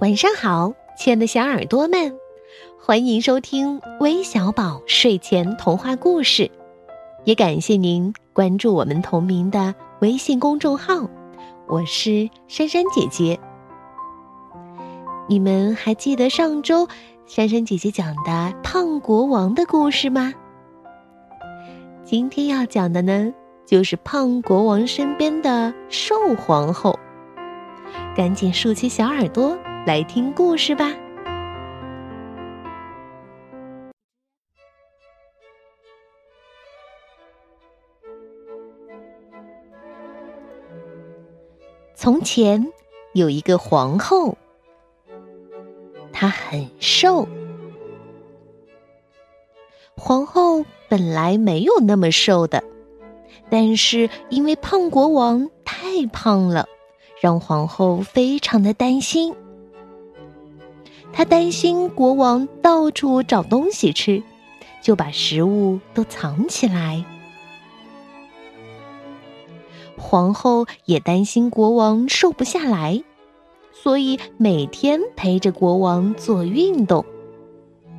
晚上好，亲爱的小耳朵们，欢迎收听微小宝睡前童话故事，也感谢您关注我们同名的微信公众号。我是珊珊姐姐。你们还记得上周珊珊姐姐讲的胖国王的故事吗？今天要讲的呢，就是胖国王身边的瘦皇后。赶紧竖起小耳朵来听故事吧。从前有一个皇后，她很瘦。皇后本来没有那么瘦的，但是因为胖国王太胖了。让皇后非常的担心，他担心国王到处找东西吃，就把食物都藏起来。皇后也担心国王瘦不下来，所以每天陪着国王做运动，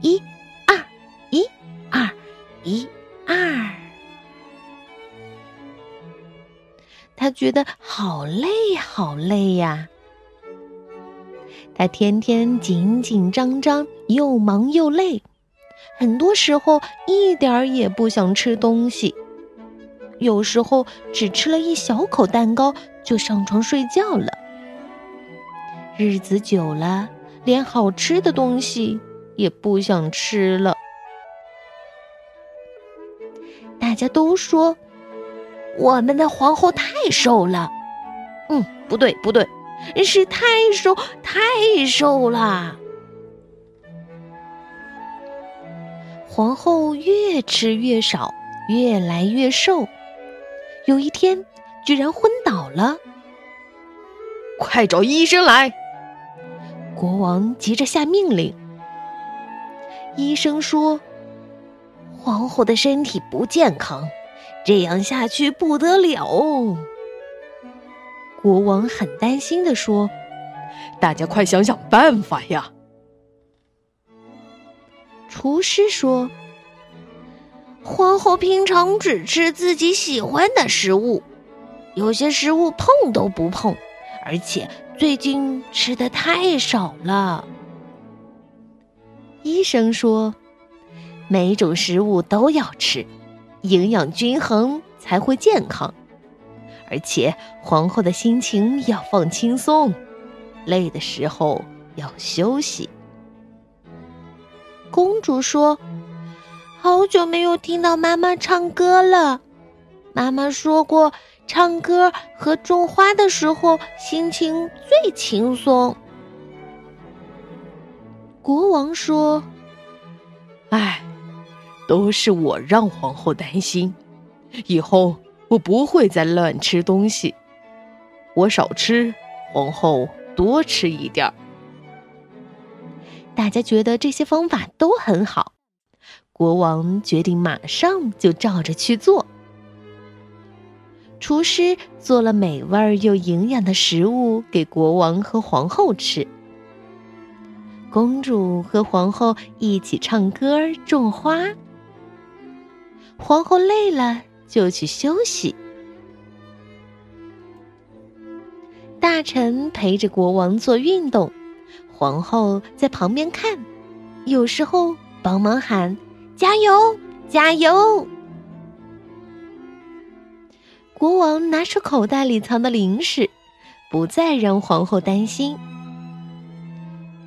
一、二，一、二，一、二。他觉得好累，好累呀！他天天紧紧张张，又忙又累，很多时候一点儿也不想吃东西，有时候只吃了一小口蛋糕就上床睡觉了。日子久了，连好吃的东西也不想吃了。大家都说。我们的皇后太瘦了，嗯，不对不对，是太瘦太瘦了。皇后越吃越少，越来越瘦，有一天居然昏倒了。快找医生来！国王急着下命令。医生说，皇后的身体不健康。这样下去不得了！国王很担心的说：“大家快想想办法呀！”厨师说：“皇后平常只吃自己喜欢的食物，有些食物碰都不碰，而且最近吃的太少了。”医生说：“每种食物都要吃。”营养均衡才会健康，而且皇后的心情要放轻松，累的时候要休息。公主说：“好久没有听到妈妈唱歌了。妈妈说过，唱歌和种花的时候心情最轻松。”国王说：“哎。”都是我让皇后担心，以后我不会再乱吃东西。我少吃，皇后多吃一点儿。大家觉得这些方法都很好，国王决定马上就照着去做。厨师做了美味又营养的食物给国王和皇后吃。公主和皇后一起唱歌、种花。皇后累了，就去休息。大臣陪着国王做运动，皇后在旁边看，有时候帮忙喊：“加油，加油！”国王拿出口袋里藏的零食，不再让皇后担心。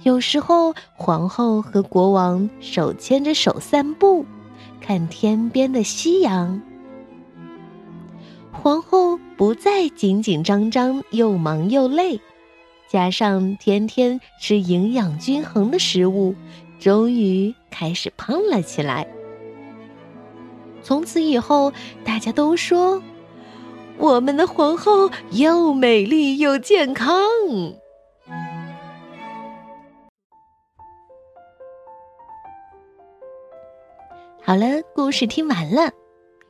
有时候，皇后和国王手牵着手散步。看天边的夕阳，皇后不再紧紧张张，又忙又累，加上天天吃营养均衡的食物，终于开始胖了起来。从此以后，大家都说，我们的皇后又美丽又健康。好了，故事听完了。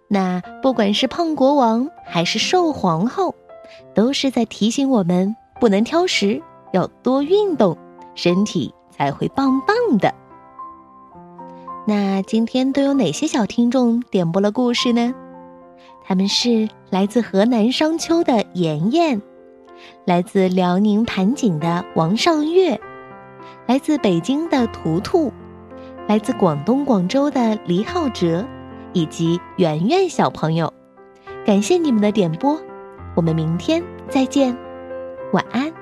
那不管是胖国王还是瘦皇后，都是在提醒我们不能挑食，要多运动，身体才会棒棒的。那今天都有哪些小听众点播了故事呢？他们是来自河南商丘的妍妍，来自辽宁盘锦的王尚月，来自北京的图图，来自广东广州的黎浩哲，以及圆圆小朋友。感谢你们的点播，我们明天再见，晚安。